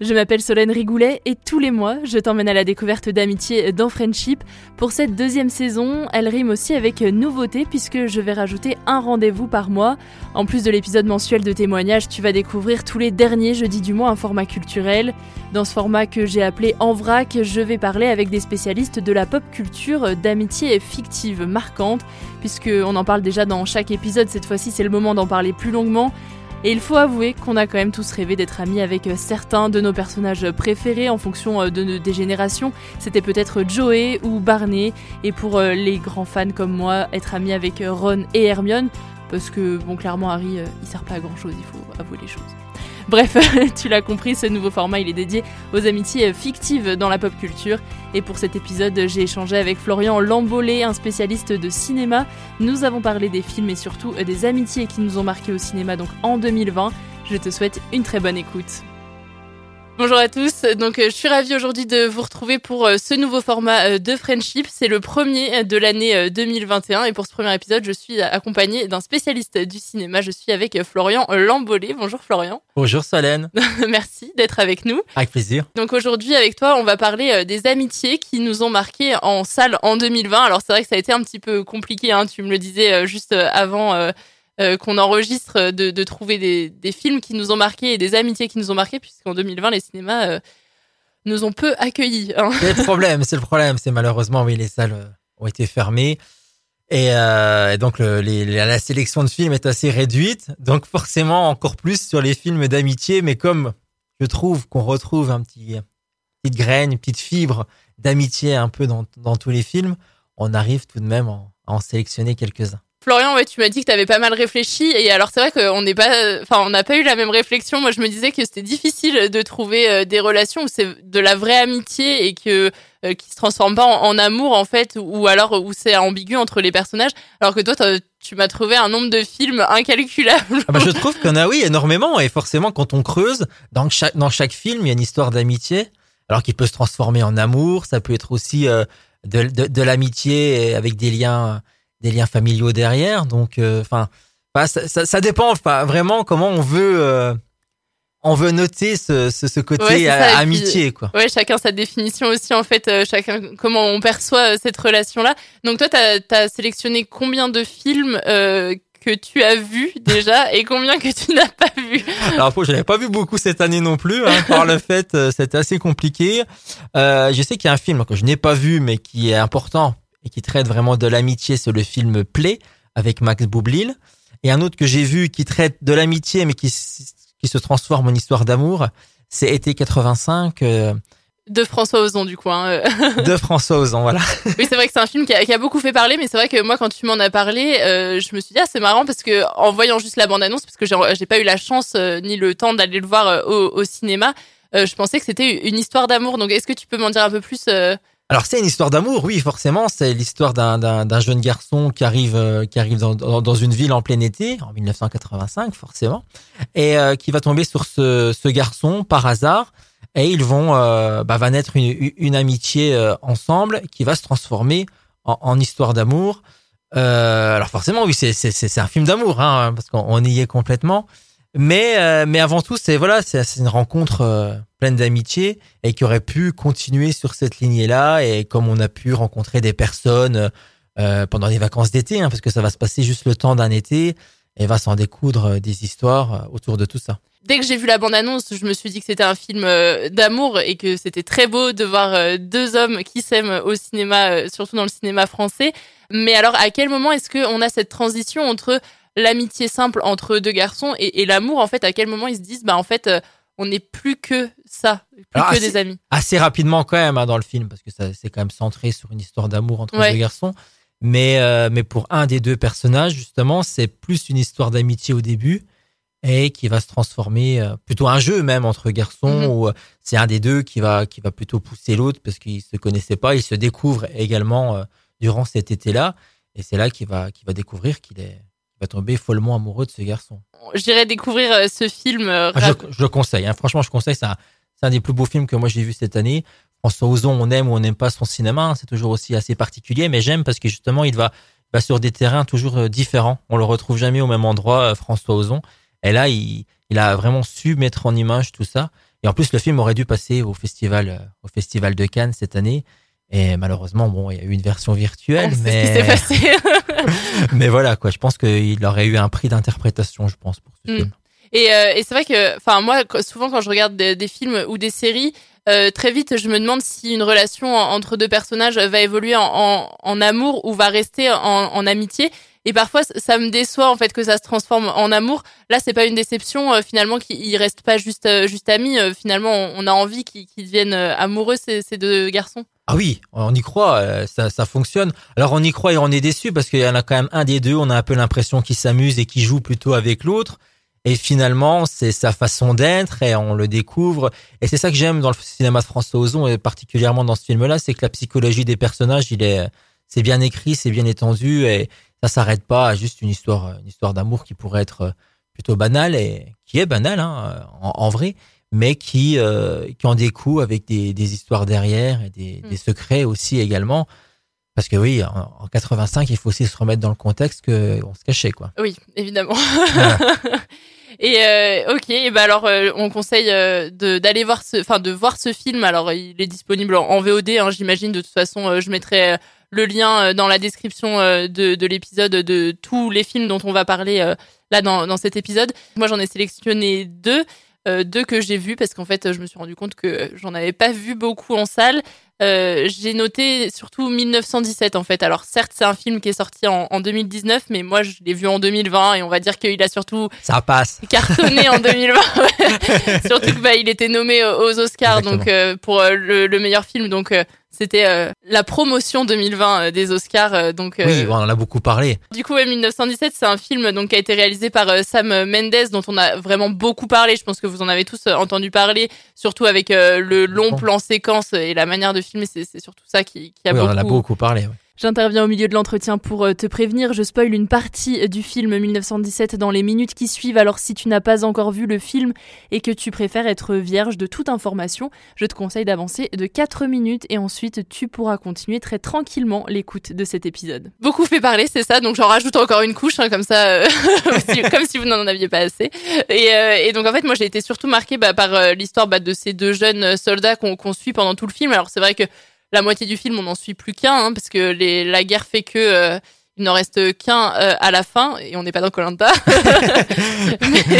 je m'appelle Solène Rigoulet et tous les mois, je t'emmène à la découverte d'amitié dans Friendship. Pour cette deuxième saison, elle rime aussi avec nouveauté puisque je vais rajouter un rendez-vous par mois. En plus de l'épisode mensuel de témoignages, tu vas découvrir tous les derniers jeudis du mois un format culturel. Dans ce format que j'ai appelé En vrac, je vais parler avec des spécialistes de la pop culture d'amitié fictive marquante puisque on en parle déjà dans chaque épisode. Cette fois-ci, c'est le moment d'en parler plus longuement. Et il faut avouer qu'on a quand même tous rêvé d'être amis avec euh, certains de nos personnages préférés en fonction euh, de, de- des générations. C'était peut-être Joey ou Barney. Et pour euh, les grands fans comme moi, être ami avec Ron et Hermione. Parce que, bon, clairement, Harry, il sert pas à grand chose, il faut avouer les choses. Bref, tu l'as compris, ce nouveau format, il est dédié aux amitiés fictives dans la pop culture. Et pour cet épisode, j'ai échangé avec Florian Lambolé, un spécialiste de cinéma. Nous avons parlé des films et surtout euh, des amitiés qui nous ont marqué au cinéma donc en 2020. Je te souhaite une très bonne écoute. Bonjour à tous, donc euh, je suis ravie aujourd'hui de vous retrouver pour euh, ce nouveau format euh, de Friendship. C'est le premier de l'année euh, 2021 et pour ce premier épisode, je suis accompagnée d'un spécialiste du cinéma. Je suis avec Florian Lambolé. Bonjour Florian, Bonjour Solène, merci d'être avec nous. avec plaisir. Donc aujourd'hui avec toi, on va parler des amitiés qui nous ont marqués en salle en 2020. Alors c'est vrai que ça a été un petit peu compliqué, hein, tu me le disais juste avant euh, euh, qu'on enregistre, euh, de, trouver des, films qui nous ont marqués et des amitiés qui nous ont marqués, puisqu'en 2020 les cinémas euh, nous ont peu accueillis. hein. C'est le problème, c'est le problème, c'est malheureusement oui les salles ont été fermées et, donc la sélection de films est assez réduite, donc forcément encore plus sur les films d'amitié, mais comme je trouve qu'on retrouve un petit petite graine, une petite fibre d'amitié un peu dans, tous les films, on arrive tout de même à en sélectionner quelques-uns. Florian, tu m'as dit que tu avais pas mal réfléchi et alors c'est vrai qu'on n'a pas eu la même réflexion. Moi je me disais que c'était difficile de trouver euh, des relations où c'est de la vraie amitié et que euh, qui se transforme pas en, amour en fait ou alors où c'est ambigu entre les personnages. Alors que toi tu m'as trouvé un nombre de films incalculable. Ah bah, je trouve qu'on a, oui, énormément. Et forcément, quand on creuse, dans chaque, film, il y a une histoire d'amitié. Alors qu'il peut se transformer en amour. Ça peut être aussi euh, de l'amitié avec des liens, des liens familiaux derrière. Donc, euh, enfin, bah, ça, ça, ça dépend enfin, vraiment comment on veut, euh, on veut noter ce, ce, ce côté Ouais, c'est ça, et puis- amitié, quoi. Ouais, chacun sa définition aussi en fait, euh, chacun comment on perçoit euh, cette relation là. Donc toi t'as as sélectionné combien de films euh, que tu as vus déjà et combien que tu n'as pas vus? Alors, je n'avais pas vu beaucoup cette année non plus, hein, par le fait, c'était assez compliqué. Je sais qu'il y a un film que je n'ai pas vu, mais qui est important et qui traite vraiment de l'amitié, c'est le film Play avec Max Boublil. Et un autre que j'ai vu qui traite de l'amitié, mais qui, qui se transforme en histoire d'amour, c'est Été 85, euh, De François Ozon, du coup. Hein. de François Ozon, voilà. oui, c'est vrai que c'est un film qui a, qui a, beaucoup fait parler, mais c'est vrai que moi, quand tu m'en as parlé, euh, je me suis dit, ah, c'est marrant parce que en voyant juste la bande-annonce, parce que j'ai pas eu la chance euh, ni le temps d'aller le voir euh, au, au, cinéma, euh, je pensais que c'était une histoire d'amour. Donc, est-ce que tu peux m'en dire un peu plus alors c'est une histoire d'amour, oui forcément. C'est l'histoire d'un jeune garçon qui arrive qui arrive dans, dans, une ville en plein été en 1985 forcément et qui va tomber sur ce, ce garçon par hasard et ils vont euh, bah, va naître une, une amitié euh, ensemble qui va se transformer en, en histoire d'amour. Euh, alors forcément, oui, c'est c'est un film d'amour, hein, parce qu'on y est complètement. Mais euh, mais avant tout, c'est voilà, c'est une rencontre euh, pleine d'amitié et qui aurait pu continuer sur cette lignée-là. Et comme on a pu rencontrer des personnes pendant les vacances d'été, hein, parce que ça va se passer juste le temps d'un été, et va s'en découdre des histoires autour de tout ça dès que j'ai vu la bande-annonce, je me suis dit que c'était un film euh, d'amour et que c'était très beau de voir euh, deux hommes qui s'aiment au cinéma, euh, surtout dans le cinéma français. Mais alors, à quel moment est-ce qu'on a cette transition entre l'amitié simple entre deux garçons et, l'amour? En fait, à quel moment ils se disent, bah en fait, on n'est plus que ça, plus que des amis. Assez rapidement quand même hein, dans le film, parce que ça c'est quand même centré sur une histoire d'amour entre deux garçons. Mais mais pour un des deux personnages, justement, c'est plus une histoire d'amitié au début et qui va se transformer euh, plutôt un jeu même entre garçons mhm. où euh, c'est un des deux qui va qui va plutôt pousser l'autre parce qu'ils se connaissaient pas, ils se découvrent également euh, durant cet été-là et c'est là qu'il va qu'il va découvrir qu'il est va tomber follement amoureux de ce garçon. J'irai découvrir ce film. Ah, je, je, le conseille, hein. franchement, je conseille. C'est un, un, des plus beaux films que moi j'ai vu cette année. François Ozon, on aime ou on n'aime pas son cinéma, hein. c'est toujours aussi assez particulier, mais j'aime parce que justement, il va, va sur des terrains toujours différents. On le retrouve jamais au même endroit, François Ozon. Et là, il, il a vraiment su mettre en image tout ça. Et en plus, le film aurait dû passer au festival, euh, au festival de Cannes cette année. Et malheureusement, bon, il y a eu une version virtuelle, oh, mais passé. mais voilà quoi. Je pense qu'il aurait eu un prix d'interprétation, je pense, pour ce mm. film. Et, euh, et c'est vrai que, enfin, moi, souvent quand je regarde des, films ou des séries, euh, très vite, je me demande si une relation entre deux personnages va évoluer en, en, en amour ou va rester en, en amitié. Et parfois, ça me déçoit en fait que ça se transforme en amour. Là, c'est pas une déception euh, finalement qu'ils restent pas juste juste amis. Finalement, on, a envie qu'ils deviennent amoureux ces, ces, deux garçons. Ah oui, on y croit, ça, ça fonctionne. Alors on y croit et on est déçu parce qu'il y en a quand même un des deux, on a un peu l'impression qu'il s'amuse et qu'il joue plutôt avec l'autre. Et finalement, c'est sa façon d'être et on le découvre. Et c'est ça que j'aime dans le cinéma de François Ozon et particulièrement dans ce film-là, c'est que la psychologie des personnages, il est, c'est bien écrit, c'est bien étendu et ça s'arrête pas à juste une histoire, une histoire d'amour qui pourrait être euh, plutôt banale et qui est banale hein, en, vrai, mais qui euh, qui en découle avec des, des histoires derrière et des, des, mm. secrets aussi également. Parce que oui, en, 85, il faut aussi se remettre dans le contexte que on se cachait quoi. Oui, évidemment. Et euh, ok, et ben alors euh, on conseille euh, d'aller voir ce, enfin de voir ce film. Alors il est disponible en, VOD, hein, j'imagine. De toute façon, je mettrai le lien dans la description de, de l'épisode de tous les films dont on va parler là dans, dans cet épisode. Moi, j'en ai sélectionné deux. Euh, deux que j'ai vus parce qu'en fait je me suis rendu compte que j'en avais pas vu beaucoup en salle. Euh, j'ai noté surtout 1917 en fait. Alors certes c'est un film qui est sorti en, en 2019, mais moi je l'ai vu en 2020 et on va dire qu'il a surtout ça passe cartonné en 2020. surtout que bah, il était nommé aux Oscars donc euh, pour euh, le, le, meilleur film donc c'était la promotion 2020 euh, des Oscars. Donc oui, on en a beaucoup parlé. Du coup, 1917, c'est un film donc qui a été réalisé par Sam Mendes, dont on a vraiment beaucoup parlé. Je pense que vous en avez tous entendu parler, surtout avec le long plan séquence et la manière de filmer. C'est surtout ça qui, qui a oui, beaucoup. On en a beaucoup parlé. J'interviens au milieu de l'entretien pour euh, te prévenir, je spoil une partie du film 1917 dans les minutes qui suivent, alors si tu n'as pas encore vu le film et que tu préfères être vierge de toute information, je te conseille d'avancer de 4 minutes et ensuite tu pourras continuer très tranquillement l'écoute de cet épisode. Beaucoup fait parler, c'est ça, donc j'en rajoute encore une couche, hein, comme ça, euh, comme si vous n'en aviez pas assez. Et, euh, et, donc en fait, moi j'ai été surtout marquée bah, par l'histoire bah, de ces deux jeunes soldats qu'on suit pendant tout le film. Alors c'est vrai que la moitié du film, on n'en suit plus qu'un, hein, parce que les, la guerre fait que euh, il n'en reste qu'un euh, à la fin, et on n'est pas dans Colanta.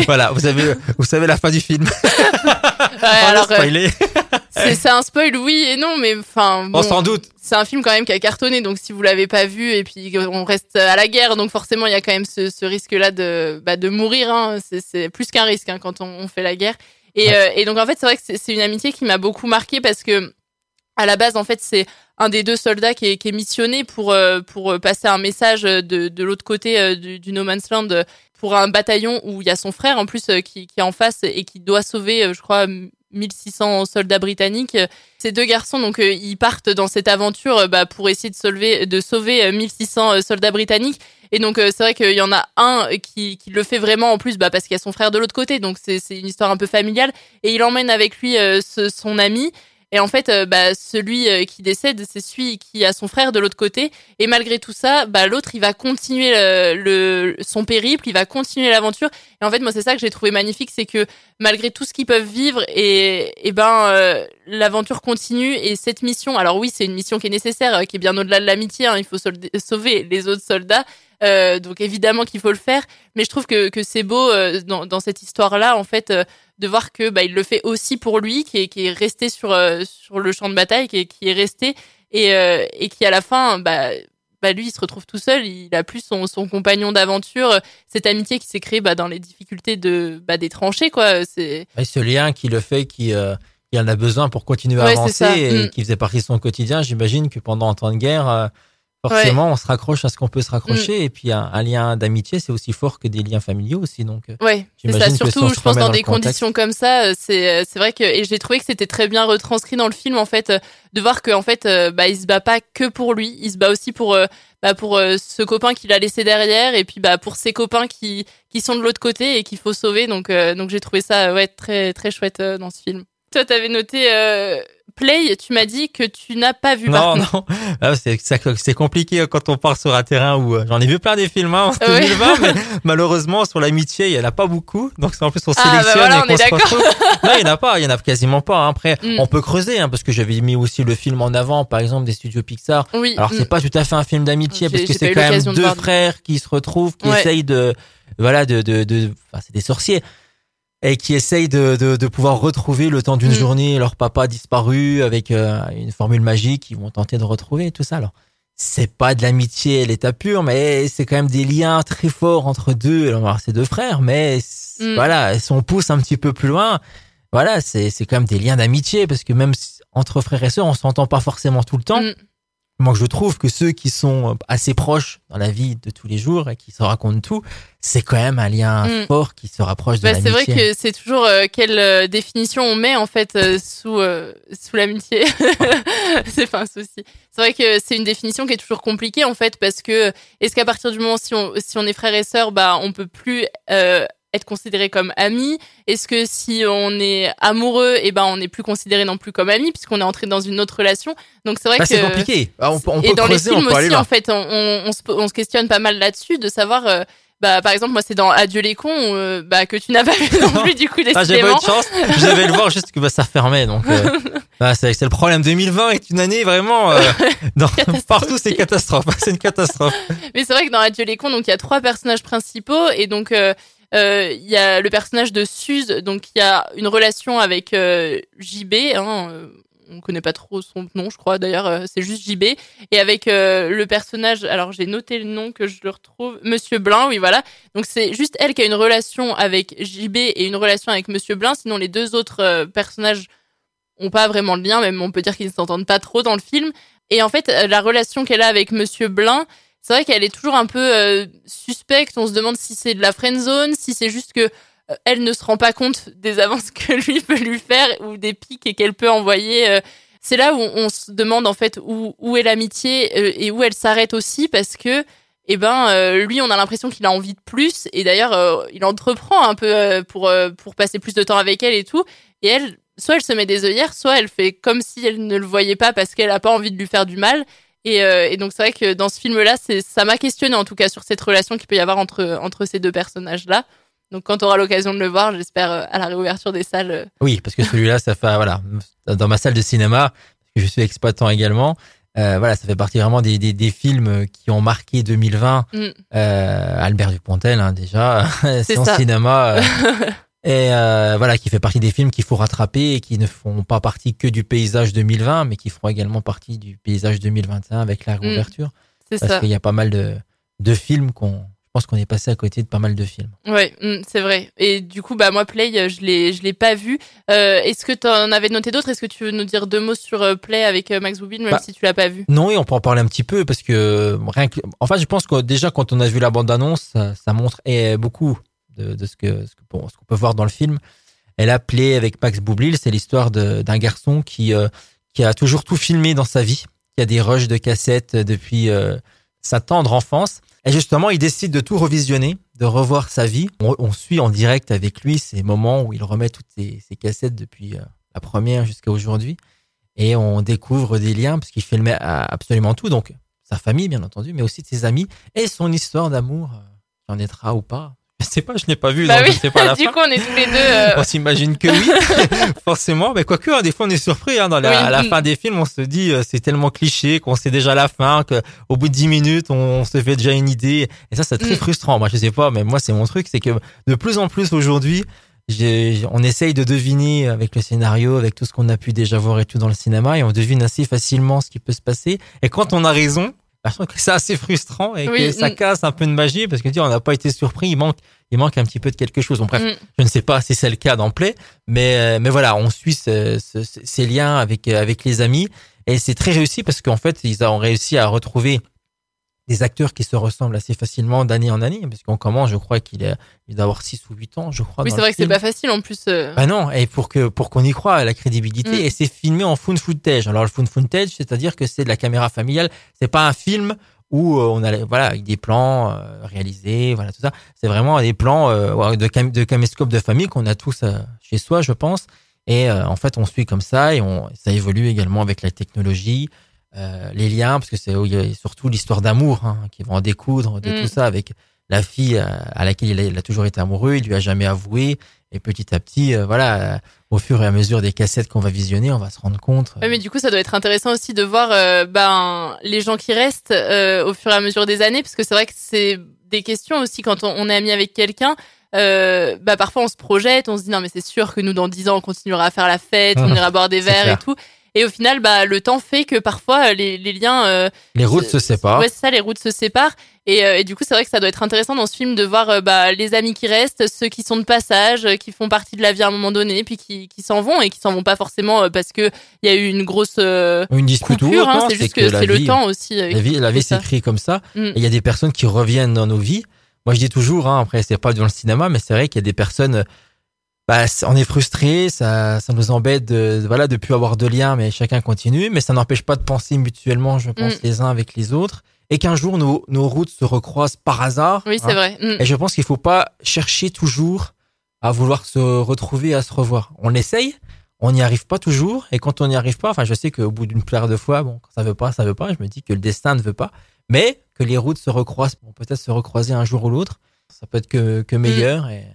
Voilà, vous savez, vous savez la fin du film. ouais, alors, euh, c'est un spoil, oui et non, mais enfin. Bon, sans doute. C'est un film quand même qui a cartonné, donc si vous l'avez pas vu, et puis on reste à la guerre, donc forcément il y a quand même ce, ce risque-là de, bah, de mourir. Hein. C'est plus qu'un risque hein, quand on, on, fait la guerre. Et, Ouais. euh, et donc en fait, c'est vrai que c'est- c'est une amitié qui m'a beaucoup marqué parce que à la base, en fait, c'est un des deux soldats qui est, missionné pour euh, pour passer un message de, de l'autre côté euh, du, No Man's Land euh, pour un bataillon où il y a son frère en plus euh, qui, est en face et qui doit sauver, euh, je crois, 1600 soldats britanniques. Ces deux garçons, donc, euh, ils partent dans cette aventure euh, bah, pour essayer de sauver, de sauver euh, 1600 euh, soldats britanniques. Et donc, euh, c'est vrai qu'il y en a un qui, le fait vraiment en plus, bah, parce qu'il y a son frère de l'autre côté. Donc, c'est une histoire un peu familiale. Et il emmène avec lui euh, son ami. Et en fait, euh, bah, celui euh, qui décède, c'est celui qui a son frère de l'autre côté. Et malgré tout ça, bah, l'autre, il va continuer le, le- son périple, il va continuer l'aventure. Et en fait, moi, c'est ça que j'ai trouvé magnifique, c'est que malgré tout ce qu'ils peuvent vivre, et, et ben, euh, l'aventure continue. Et cette mission, alors oui, c'est une mission qui est nécessaire, euh, qui est bien au-delà de l'amitié. hein, il faut sauver les autres soldats. Euh, donc évidemment qu'il faut le faire, mais je trouve que, que c'est beau euh, dans, dans cette histoire-là, en fait, euh, de voir que bah, il le fait aussi pour lui, qui est, qui est resté sur euh, sur le champ de bataille, qui est, qui est resté et euh, et qui à la fin, bah bah lui, il se retrouve tout seul. Il a plus son, son compagnon d'aventure, cette amitié qui s'est créée bah, dans les difficultés de bah, des tranchées, quoi. C'est Et ce lien qui le fait, qui, euh, qui en a besoin pour continuer à Ouais, avancer et Mm. qui faisait partie de son quotidien. J'imagine que pendant un temps de guerre, forcément, on se raccroche à ce qu'on peut se raccrocher. Mm. Et puis, un, un lien d'amitié, c'est aussi fort que des liens familiaux aussi. Donc, euh, ouais, c'est ça. Surtout, je pense dans dans des contexte. conditions comme ça, euh, c'est euh, c'est vrai que et j'ai trouvé que c'était très bien retranscrit dans le film en fait, de voir que en fait, bah il se bat pas que pour lui, il se bat aussi pour bah, pour ce copain qu'il a laissé derrière et puis bah pour ses copains qui qui sont de l'autre côté et qu'il faut sauver. Donc euh, donc j'ai trouvé ça ouais très très chouette dans ce film. Toi, t'avais noté euh, Play. Tu m'as dit que tu n'as pas vu. non, non, Ah, c'est compliqué quand on part sur un terrain où euh, j'en ai vu plein des films hein, en ouais. 2020, mais malheureusement sur l'amitié, il y en a pas beaucoup. Donc c'est en plus on Ah, bah sélectionne voilà, et on se retrouve. Non, il y en a pas, il y en a quasiment pas. hein. Après, Mm. on peut creuser hein, parce que j'avais mis aussi le film en avant, par exemple des studios Pixar. Oui. Alors mm. c'est pas tout à fait un film d'amitié parce que c'est quand même de deux frères qui se retrouvent, qui Ouais. essayent de, voilà, de, de, de, enfin c'est des sorciers et qui essayent de, de, de pouvoir retrouver le temps d'une Mm. journée leur papa disparu avec euh, une formule magique. Ils vont tenter de retrouver tout ça. Alors c'est pas de l'amitié à l'état pur, mais c'est quand même des liens très forts entre deux, alors ces deux frères. Mais Mm. voilà, si on pousse un petit peu plus loin, voilà, c'est c'est quand même des liens d'amitié parce que même entre frères et sœurs, on s'entend pas forcément tout le temps. Mm. Moi, je trouve que ceux qui sont assez proches dans la vie de tous les jours et qui se racontent tout, c'est quand même un lien Mm. fort qui se rapproche de Bah, c'est vrai l'amitié. que c'est toujours euh, quelle euh, définition on met en fait euh, sous euh, sous l'amitié. c'est pas un souci. C'est vrai que c'est une définition qui est toujours compliquée en fait parce que est-ce qu'à partir du moment si on si on est frère et sœur, bah on peut plus euh, être considéré comme amis Est-ce que si on est amoureux, et ben on n'est plus considéré non plus comme amis puisqu'on est entré dans une autre relation. Donc c'est vrai Bah, que c'est compliqué. Ah, On, peut- on et dans creuser, les films on aussi, en fait, on, on, on se, on se questionne pas mal là-dessus, de savoir, euh, bah, par exemple, moi, c'est dans Adieu les cons, euh, bah, que tu n'as pas vu non plus, du coup, Ah, j'ai pas eu décidément. de chance. Je devais le voir juste que bah, ça fermait. Donc, euh, bah, c'est le problème. 2020 est une année vraiment. euh, dans, partout, c'est catastrophe. C'est une catastrophe. Mais c'est vrai que dans Adieu les cons, donc, il y a trois personnages principaux, et donc, il y a le personnage de Suze, donc, il y a une relation avec euh, JB, hein, euh, on connaît pas trop son nom, je crois, d'ailleurs, euh, c'est juste JB, et avec euh, le personnage, alors j'ai noté le nom que je le retrouve, Monsieur Blin, oui, voilà. Donc c'est juste elle qui a une relation avec JB et une relation avec Monsieur Blin, sinon les deux autres euh, personnages ont pas vraiment de lien, même on peut dire qu'ils ne s'entendent pas trop dans le film. Et en fait, euh, la relation qu'elle a avec Monsieur Blin, c'est vrai qu'elle est toujours un peu euh, suspecte. On se demande si c'est de la friend zone, si c'est juste que euh, elle ne se rend pas compte des avances que lui peut lui faire ou des pics qu'elle peut envoyer. euh. C'est là où on se demande en fait où, où est l'amitié et où elle s'arrête aussi parce que eh ben lui on a l'impression qu'il a envie de plus et d'ailleurs il entreprend un peu pour pour passer plus de temps avec elle et tout et elle soit elle se met des œillères soit elle fait comme si elle ne le voyait pas parce qu'elle a pas envie de lui faire du mal et, euh, et donc c'est vrai que dans ce film là c'est ça m'a questionné en tout cas sur cette relation qu'il peut y avoir entre entre ces deux personnages là donc quand tu auras l'occasion de le voir j'espère euh, à la réouverture des salles euh, Oui, parce que celui-là, ça fait voilà, dans ma salle de cinéma, je suis exploitant également. euh, voilà, ça fait partie vraiment des, des, des films qui ont marqué 2020. Mm. Euh, Albert Dupontel, hein, déjà, son ça. cinéma. euh, et euh, voilà, qui fait partie des films qu'il faut rattraper et qui ne font pas partie que du paysage 2020, mais qui feront également partie du paysage 2021 avec la réouverture. c'est Parce ça qu'il y a pas mal de, de films qu'on, pense qu'on est passé à côté de pas mal de films. Ouais, mm, c'est vrai. Et du coup, bah moi, Play, euh, je l'ai, je l'ai pas vu. Euh, est-ce que tu en avais noté d'autres? Est-ce que tu veux nous dire deux mots sur euh, Play avec euh, Max Boublil, même Bah, si tu l'as pas vu? Non, et on peut en parler un petit peu parce que rien que, en fait, je pense que déjà quand on a vu la bande annonce, ça, ça montre et beaucoup de, ce que ce qu'on peut voir dans le film. Elle a Play avec Max Boublil, c'est l'histoire d'un garçon qui euh, qui a toujours tout filmé dans sa vie, qui a des rushs de cassettes depuis euh, sa tendre enfance. Et justement, il décide de tout revisionner, de revoir sa vie. On, suit en direct avec lui ces moments où il remet toutes ses, cassettes depuis euh, la première jusqu'à aujourd'hui. Et on découvre des liens, parce qu'il filmait absolument tout. Donc, sa famille, bien entendu, mais aussi ses amis et son histoire d'amour, qui en être ou pas. Je sais pas, je n'ai pas vu, Bah donc oui. je sais pas la Du fin. coup, on est tous les deux. euh, On s'imagine que oui, forcément. Mais quoique, hein, des fois, on est surpris. Hein, dans la, Oui. à la fin des films, on se dit euh, c'est tellement cliché qu'on sait déjà la fin, que au bout de 10 minutes, on, se fait déjà une idée. Et ça, c'est très Mm. frustrant. Moi, je sais pas, mais moi, c'est mon truc, c'est que de plus en plus aujourd'hui, on essaye de deviner avec le scénario, avec tout ce qu'on a pu déjà voir et tout dans le cinéma, et on devine assez facilement ce qui peut se passer. Et quand on a raison, bah, je trouve que c'est assez frustrant et que ça mm. casse un peu de magie parce que tu dis, on n'a pas été surpris, il manque, il manque un petit peu de quelque chose. Bon, bref, mm. je ne sais pas si c'est le cas dans Play, mais euh, mais voilà, on suit ce- ce- ce- ces liens avec euh, avec les amis et c'est très réussi parce qu'en fait ils ont réussi à retrouver des acteurs qui se ressemblent assez facilement d'année en année parce qu'on commence, je crois qu'il est il doit avoir 6 ou 8 ans, je crois. Oui, c'est vrai que c'est pas facile en plus. euh. Bah non, et pour que pour qu'on y croit la crédibilité, Mm. et c'est filmé en found footage. Alors le found footage, c'est-à-dire que c'est de la caméra familiale, c'est pas un film où euh, on a voilà avec des plans euh, réalisés, voilà tout ça. C'est vraiment des plans euh, de cam de caméscope de famille qu'on a tous euh, chez soi, je pense. Et en fait, on suit comme ça et on ça évolue également avec la technologie, euh, les liens, parce que c'est surtout l'histoire d'amour hein, qui va en découdre de Mm. tout ça avec la fille euh, à laquelle il a, il a toujours été amoureux, il lui a jamais avoué. Et petit à petit, euh, voilà, euh, au fur et à mesure des cassettes qu'on va visionner, on va se rendre compte. Ouais, mais du coup, ça doit être intéressant aussi de voir ben les gens qui restent euh, au fur et à mesure des années, parce que c'est vrai que c'est des questions aussi quand on, on est ami avec quelqu'un. Euh, bah parfois on se projette, on se dit non mais c'est sûr que nous dans 10 ans on continuera à faire la fête, on ira boire des verres clair. et tout. Et au final, bah le temps fait que parfois euh, les, les liens, euh, les routes se séparent. Ouais, c'est ça, les routes se séparent. Et, euh, et du coup, c'est vrai que ça doit être intéressant dans ce film de voir euh, bah, les amis qui restent, ceux qui sont de passage, qui font partie de la vie à un moment donné, puis qui, qui s'en vont et qui s'en vont pas forcément parce que il y a eu une grosse Une dispute ou hein, c'est juste que c'est le temps aussi. La vie, la vie s'écrit comme ça. Mm. Et il y a des personnes qui reviennent dans nos vies. Moi, je dis toujours, hein, après, c'est pas dans le cinéma, mais c'est vrai qu'il y a des personnes, bah, on est frustré, ça, ça nous embête de, voilà, de plus avoir de lien, mais chacun continue, mais ça n'empêche pas de penser mutuellement, je pense, Mm. les uns avec les autres. Et qu'un jour, nos, nos routes se recroisent par hasard. Oui, hein. c'est vrai. Mm. Et je pense qu'il faut pas chercher toujours à vouloir se retrouver, à se revoir. On essaye, on n'y arrive pas toujours, et quand on n'y arrive pas, enfin, je sais qu'au bout d'une paire de fois, bon, quand ça veut pas, ça veut pas. Je me dis que le destin ne veut pas, mais que les routes se recroisent, vont peut-être se recroiser un jour ou l'autre. Ça peut être que, que meilleur. Et,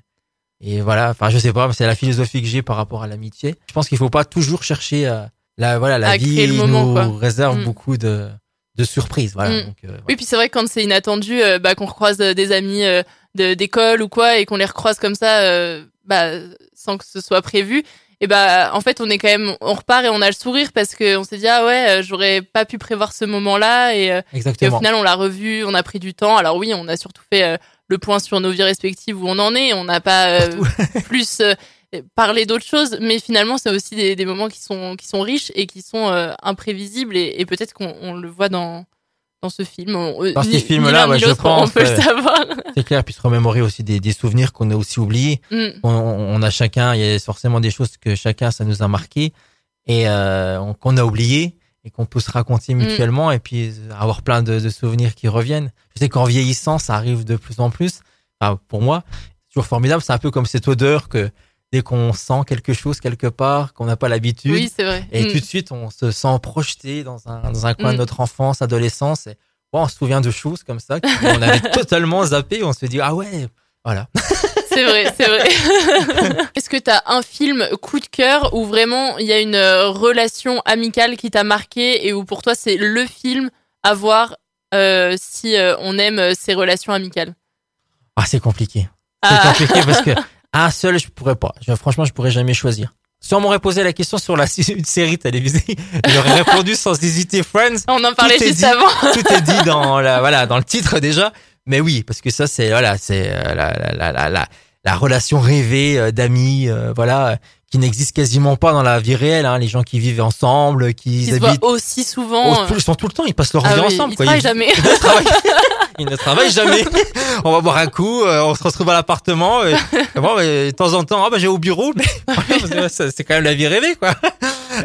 et voilà. Enfin, je sais pas, c'est la philosophie que j'ai par rapport à l'amitié. Je pense qu'il faut pas toujours chercher à, la, voilà, la À vie le moment, nous quoi. réserve Mm. beaucoup de, de surprises. Voilà. Mm. Donc, euh, voilà. Oui, puis c'est vrai que quand c'est inattendu, euh, bah, qu'on recroise euh, des amis euh, de- d'école ou quoi, et qu'on les recroise comme ça, euh, bah, sans que ce soit prévu, et bah, en fait, on est quand même, on repart et on a le sourire parce que on s'est dit ah ouais, euh, j'aurais pas pu prévoir ce moment-là, et, euh, et au final, on l'a revu, on a pris du temps. Alors oui, on a surtout fait euh, le point sur nos vies respectives où on en est. On n'a pas euh, plus euh, parlé d'autres choses, mais finalement, c'est aussi des, des moments qui sont qui sont riches et qui sont euh, imprévisibles et, et peut-être qu'on on le voit dans dans ce film. On- Dans ces films-là, ouais, je pense, on peut le savoir. C'est clair, puis se remémorer aussi des, des souvenirs qu'on a aussi oubliés. Mm. On, on a chacun, il y a forcément des choses que chacun, ça nous a marqué et euh, on- qu'on a oublié et qu'on peut se raconter Mm. mutuellement et puis avoir plein de, de souvenirs qui reviennent. Je sais qu'en vieillissant, ça arrive de plus en plus. Enfin, pour moi, c'est toujours formidable. C'est un peu comme cette odeur que dès qu'on sent quelque chose quelque part, qu'on n'a pas l'habitude, Oui, c'est vrai. et Mm. tout de suite, on se sent projeté dans un, dans un coin de Mm. notre enfance, adolescence. Et, on se souvient de choses comme ça qu'on avait totalement zappé. On se dit, ah ouais, voilà. C'est vrai, c'est vrai. Est-ce que t'as un film coup de cœur où vraiment il y a une euh, relation amicale qui t'a marqué et où pour toi c'est le film à voir euh, si euh, on aime ces relations amicales? Ah, c'est compliqué. C'est Ah. compliqué parce que un seul, je pourrais pas. Je- franchement, je pourrais jamais choisir. Si on m'aurait posé la question sur la une série télévisée, j'aurais répondu sans hésiter Friends. On en parlait juste dit. avant. Tout est dit dans la, voilà, dans le titre déjà. Mais oui, parce que ça, c'est voilà, c'est euh, la, la, la, la, la relation rêvée euh, d'amis, euh, voilà, euh, qui n'existe quasiment pas dans la vie réelle. Hein, les gens qui vivent ensemble, qui Ils se voient aussi souvent. Tout- ils sont tout le temps, ils passent leur Ah vie oui, ensemble. ils quoi. travaillent Ils- jamais. Ils ne travaillent, ils ne travaillent jamais. on va boire un coup, euh, on se retrouve à l'appartement. Et, et bon, mais, de temps en temps, ah, bah, j'ai au bureau, mais c'est quand même la vie rêvée, quoi.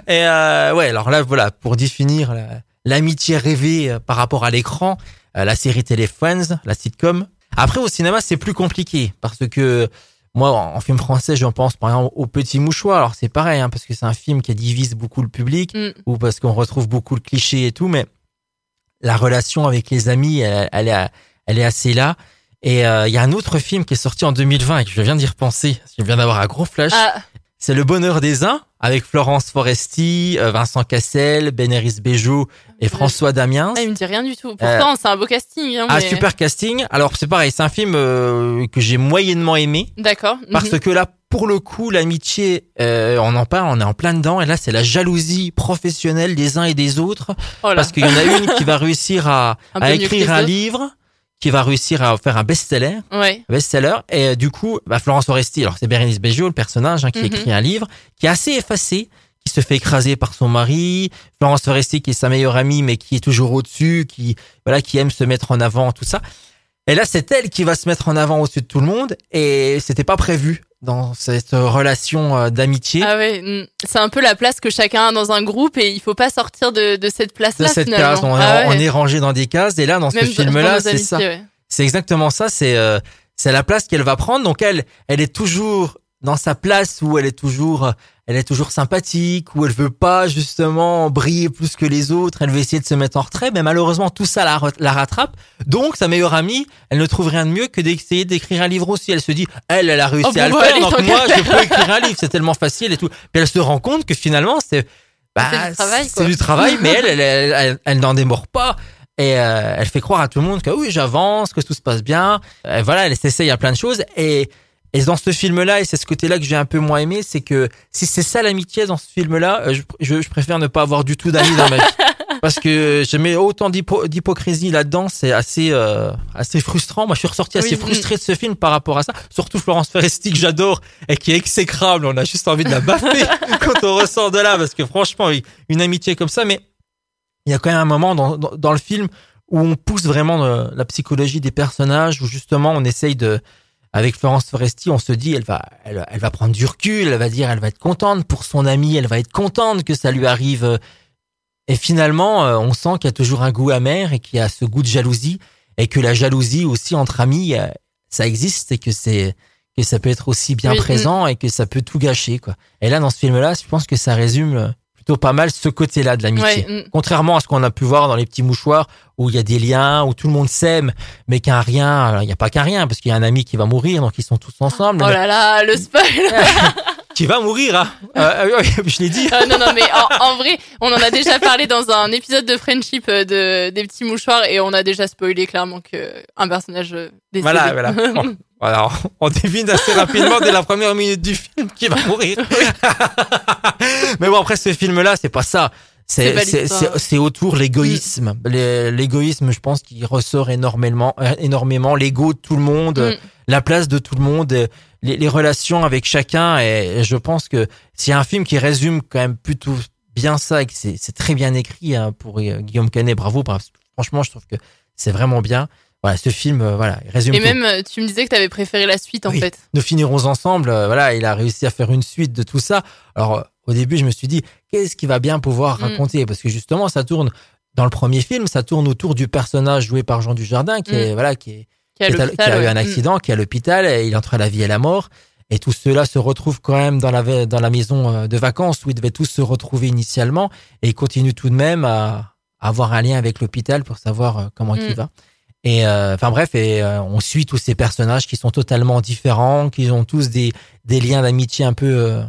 Et euh, ouais, alors là, voilà, pour définir la- l'amitié rêvée euh, par rapport à l'écran, euh, la série télé Friends, la sitcom. Après, au cinéma, c'est plus compliqué parce que moi, en film français, j'en pense par exemple au Petit Mouchoir. Alors c'est pareil, hein, parce que c'est un film qui divise beaucoup le public Mm. ou parce qu'on retrouve beaucoup le cliché et tout, mais la relation avec les amis, elle, elle est, elle est assez là. Et euh, il y a un autre film qui est sorti en 2020 et que je viens d'y repenser. Je viens d'avoir un gros flash. Ah, C'est Le Bonheur des uns avec Florence Foresti, euh, Vincent Cassel, Bénéris Béjot et François Damiens. ah, il me dit rien du tout. Pourtant, c'est un beau casting. Hein, Ah super casting. Alors c'est pareil, c'est un film euh, que j'ai moyennement aimé D'accord. parce Mhm. que là pour le coup l'amitié, euh, on en parle, on est en plein dedans et là c'est la jalousie professionnelle des uns et des autres Oh parce qu'il y en a une qui va réussir à, à écrire un livre, qui va réussir à faire un best-seller, Ouais. best-seller et euh, du coup bah, Florence Foresti, alors c'est Bérénice Bejo le personnage hein, qui Mhm. écrit un livre qui est assez effacé qui se fait écraser par son mari, Florence Foresti qui est sa meilleure amie mais qui est toujours au-dessus, qui voilà qui aime se mettre en avant tout ça. Et là c'est elle qui va se mettre en avant au-dessus de tout le monde et c'était pas prévu dans cette relation euh, d'amitié. Ah ouais, mm. c'est un peu la place que chacun a dans un groupe et il faut pas sortir de, de cette de place-là cette finalement. case, on, Ah on ouais. est rangé dans des cases et là dans Même ce film-là, c'est ça. ouais. C'est exactement ça. C'est euh, c'est la place qu'elle va prendre. Donc elle, elle est toujours dans sa place où elle est toujours, elle est toujours sympathique, où elle veut pas justement briller plus que les autres. Elle veut essayer de se mettre en retrait, mais malheureusement tout ça la, rattrape. Donc sa meilleure amie, elle ne trouve rien de mieux que d'essayer d'écrire un livre aussi. Elle se dit, elle, elle a réussi Oh, bon, à le faire, donc moi je peux écrire un livre. C'est tellement facile et tout. Puis elle se rend compte que finalement c'est bah, C'est du travail, du mais elle, elle, elle, elle- elle n'en démord pas. Et euh, elle fait croire à tout le monde que oui, j'avance, que tout se passe bien. Voilà, elle s'essaye à plein de choses. Et, et dans ce film-là, et c'est ce côté-là que j'ai un peu moins aimé, c'est que si c'est ça l'amitié dans ce film-là, euh, je, je, je préfère ne pas avoir du tout d'amis dans ma vie. Parce que je mets autant d'hypo- d'hypocrisie là-dedans, c'est assez euh, assez frustrant. Moi, je suis ressorti assez Oui, frustré de ce film par rapport à ça. Surtout Florence Foresti que j'adore et qui est exécrable. On a juste envie de la baffer quand on ressort de là, parce que franchement, une amitié comme ça, mais il y a quand même un moment dans, dans, dans le film où on pousse vraiment euh, la psychologie des personnages, où justement on essaye de, avec Florence Foresti, on se dit, elle va, elle, elle va prendre du recul, elle va dire, elle va être contente pour son ami, elle va être contente que ça lui arrive. Et finalement, euh, on sent qu'il y a toujours un goût amer et qu'il y a ce goût de jalousie et que la jalousie aussi entre amis, euh, ça existe et que c'est que ça peut être aussi bien Oui, mm. présent et que ça peut tout gâcher quoi. Et là, dans ce film-là, je pense que ça résume euh, plutôt pas mal ce côté-là de l'amitié. Ouais, mm. Contrairement à ce qu'on a pu voir dans les petits mouchoirs où il y a des liens, où tout le monde s'aime, mais qu'un rien, il n'y a pas qu'un rien, parce qu'il y a un ami qui va mourir, donc ils sont tous ensemble. Oh là là, le spoil. Qui va mourir, hein Euh, euh, Je l'ai dit. Euh, non, non, mais en, en vrai, on en a déjà parlé dans un épisode de Friendship euh, de, des petits mouchoirs et on a déjà spoilé clairement que un personnage décédé. Voilà, voilà. Bon, voilà, on devine assez rapidement dès la première minute du film qui va mourir. mais bon, après ce film-là, c'est pas ça. C'est C'est c'est- c'est- c'est autour l'égoïsme. Les- L'égoïsme, je pense, qui ressort énormément, euh, énormément. L'ego de tout le monde, Mm. la place de tout le monde, les, les relations avec chacun. Et, je pense que a un film qui résume quand même plutôt bien ça et que c'est c'est très bien écrit hein, pour euh, Guillaume Canet, bravo. Parce que franchement, je trouve que c'est vraiment bien. Voilà, ce film, euh, voilà, il résume Et tout. même, euh, tu me disais que tu avais préféré la suite en Oui. fait. Nous finirons ensemble. euh, voilà, il a réussi à faire une suite de tout ça. Alors, au début, je me suis dit, qu'est-ce qu'il va bien pouvoir Mm. raconter? Parce que justement, ça tourne dans le premier film, ça tourne autour du personnage joué par Jean Dujardin, qui est voilà, qui est Qui a qui, est à- l'hôpital, qui a eu un Mm. accident, qui est à l'hôpital, et il est entre la vie et la mort. Et tout cela se retrouve quand même dans la, dans la maison de vacances où ils devaient tous se retrouver initialement. Et ils continuent tout de même à, avoir un lien avec l'hôpital pour savoir comment Mm. il va. Et euh, enfin bref, et euh, on suit tous ces personnages qui sont totalement différents, qui ont tous des, des liens d'amitié un peu euh,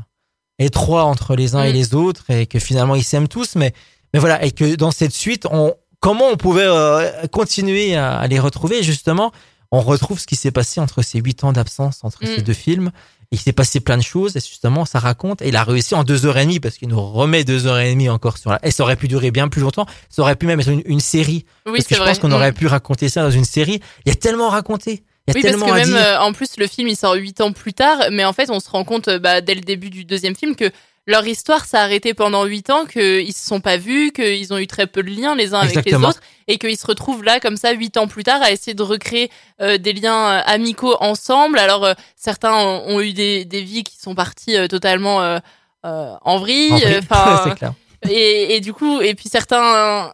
étroits entre les uns et Mm. les autres, et que finalement ils s'aiment tous. Mais mais voilà, et que dans cette suite, on comment on pouvait euh, continuer à, à les retrouver? Justement on retrouve ce qui s'est passé entre ces huit ans d'absence entre Mm. ces deux films il s'est passé plein de choses et justement ça raconte. Et il a réussi en deux heures et demie parce qu'il nous remet deux heures et demie encore sur la et ça aurait pu durer bien plus longtemps. Ça aurait pu même être une, une série. Oui, parce que je vrai. pense qu'on Mm. aurait pu raconter ça dans une série. Il y a tellement à raconter. Il y a Oui, parce tellement que à même dire. euh, en plus le film il sort huit ans plus tard, mais en fait on se rend compte euh, bah, dès le début du deuxième film que leur histoire s'est arrêtée pendant huit ans, qu'ils se sont pas vus, qu'ils ont eu très peu de liens les uns avec Exactement. les autres, et qu'ils se retrouvent là comme ça huit ans plus tard à essayer de recréer euh, des liens euh, amicaux ensemble. Alors euh, certains ont, ont eu des, des vies qui sont parties totalement en vrille, enfin c'est clair et, et du coup, et puis certains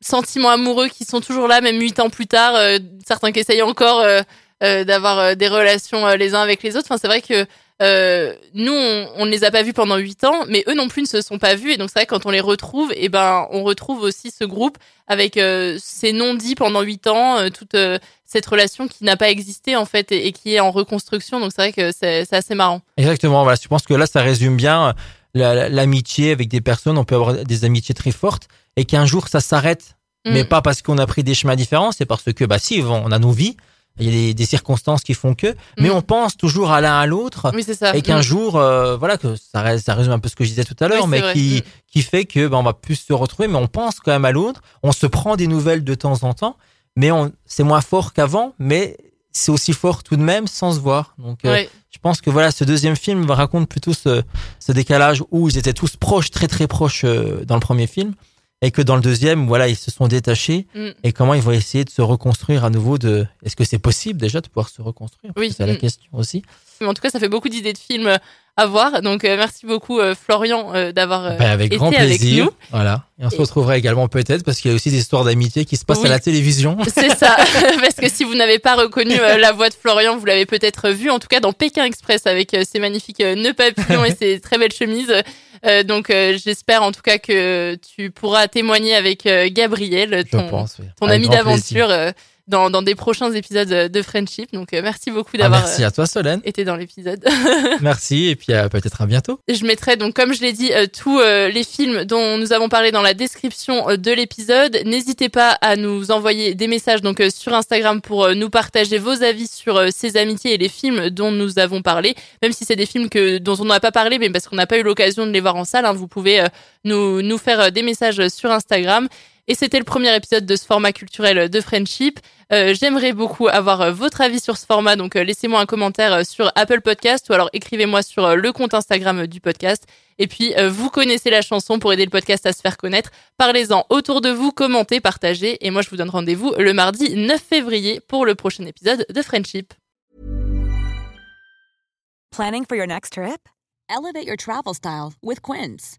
sentiments amoureux qui sont toujours là, même huit ans plus tard, euh, certains qui essayent encore euh, euh, d'avoir des relations les uns avec les autres. Enfin, c'est vrai que euh, nous, on, ne les a pas vus pendant huit ans, mais eux non plus ne se sont pas vus. Et donc, c'est vrai que quand on les retrouve, et ben, on retrouve aussi ce groupe avec euh, ces non-dits pendant huit ans, euh, toute euh, cette relation qui n'a pas existé en fait et, et qui est en reconstruction. Donc, c'est vrai que c'est assez marrant. Exactement, voilà. Je pense que là, ça résume bien la- la- l'amitié avec des personnes. On peut avoir des amitiés très fortes et qu'un jour, ça s'arrête. Mais Mm. pas parce qu'on a pris des chemins différents, c'est parce que, bah, si, on a nos vies. Il y a des, des circonstances qui font que. Mais Mm. on pense toujours à l'un à l'autre. Oui, c'est ça. Et qu'un Mm. jour, euh, voilà, que ça, ré- ça résume un peu ce que je disais tout à l'heure, Oui, mais qui, Mm. qui fait que, bah, on va plus se retrouver, mais on pense quand même à l'autre. On se prend des nouvelles de temps en temps, mais c'est moins fort qu'avant, mais c'est aussi fort tout de même sans se voir. Donc, euh, je pense que voilà, ce deuxième film raconte plutôt ce, ce décalage où ils étaient tous proches, très très proches euh, dans le premier film, et que dans le deuxième, voilà, ils se sont détachés, Mm. et comment ils vont essayer de se reconstruire à nouveau. De, est-ce que c'est possible déjà de pouvoir se reconstruire? Oui. c'est la Mm. question aussi. Mais en tout cas, ça fait beaucoup d'idées de films euh, à voir. Donc, euh, merci beaucoup, euh, Florian, euh, d'avoir Ben, avec été grand avec plaisir. nous. Voilà. Et on se Et- retrouvera également peut-être parce qu'il y a aussi des histoires d'amitié qui se passent Oui. à la télévision. C'est ça. Parce que si vous n'avez pas reconnu la voix de Florian, vous l'avez peut-être vu, en tout cas dans Pékin Express, avec ses magnifiques nœuds papillons et ses très belles chemises. Euh, donc, euh, j'espère en tout cas que tu pourras témoigner avec euh, Gabriel, ton, pense. oui. ton Avec ami d'aventure, dans, dans des prochains épisodes de Friendship. Donc, euh, merci beaucoup d'avoir Ah, merci euh, à toi, Solène. été dans l'épisode. merci. Et puis euh, peut-être à bientôt. Je mettrai donc, comme je l'ai dit, tous les films dont nous avons parlé dans la description de l'épisode. N'hésitez pas à nous envoyer des messages donc sur Instagram pour nous partager vos avis sur ces amitiés et les films dont nous avons parlé. Même si c'est des films que dont on n'a pas parlé, mais parce qu'on n'a pas eu l'occasion de les voir en salle, hein, vous pouvez nous nous faire des messages sur Instagram. Et c'était le premier épisode de ce format culturel de Friendship. Euh, J'aimerais beaucoup avoir euh, votre avis sur ce format, donc euh, laissez-moi un commentaire sur Apple Podcast ou alors écrivez-moi sur le compte Instagram du podcast. Et puis, vous connaissez la chanson pour aider le podcast à se faire connaître. Parlez-en autour de vous, commentez, partagez. Et moi, je vous donne rendez-vous le mardi 9 février pour le prochain épisode de Friendship. Planning for your next trip? Elevate your travel style with Quince.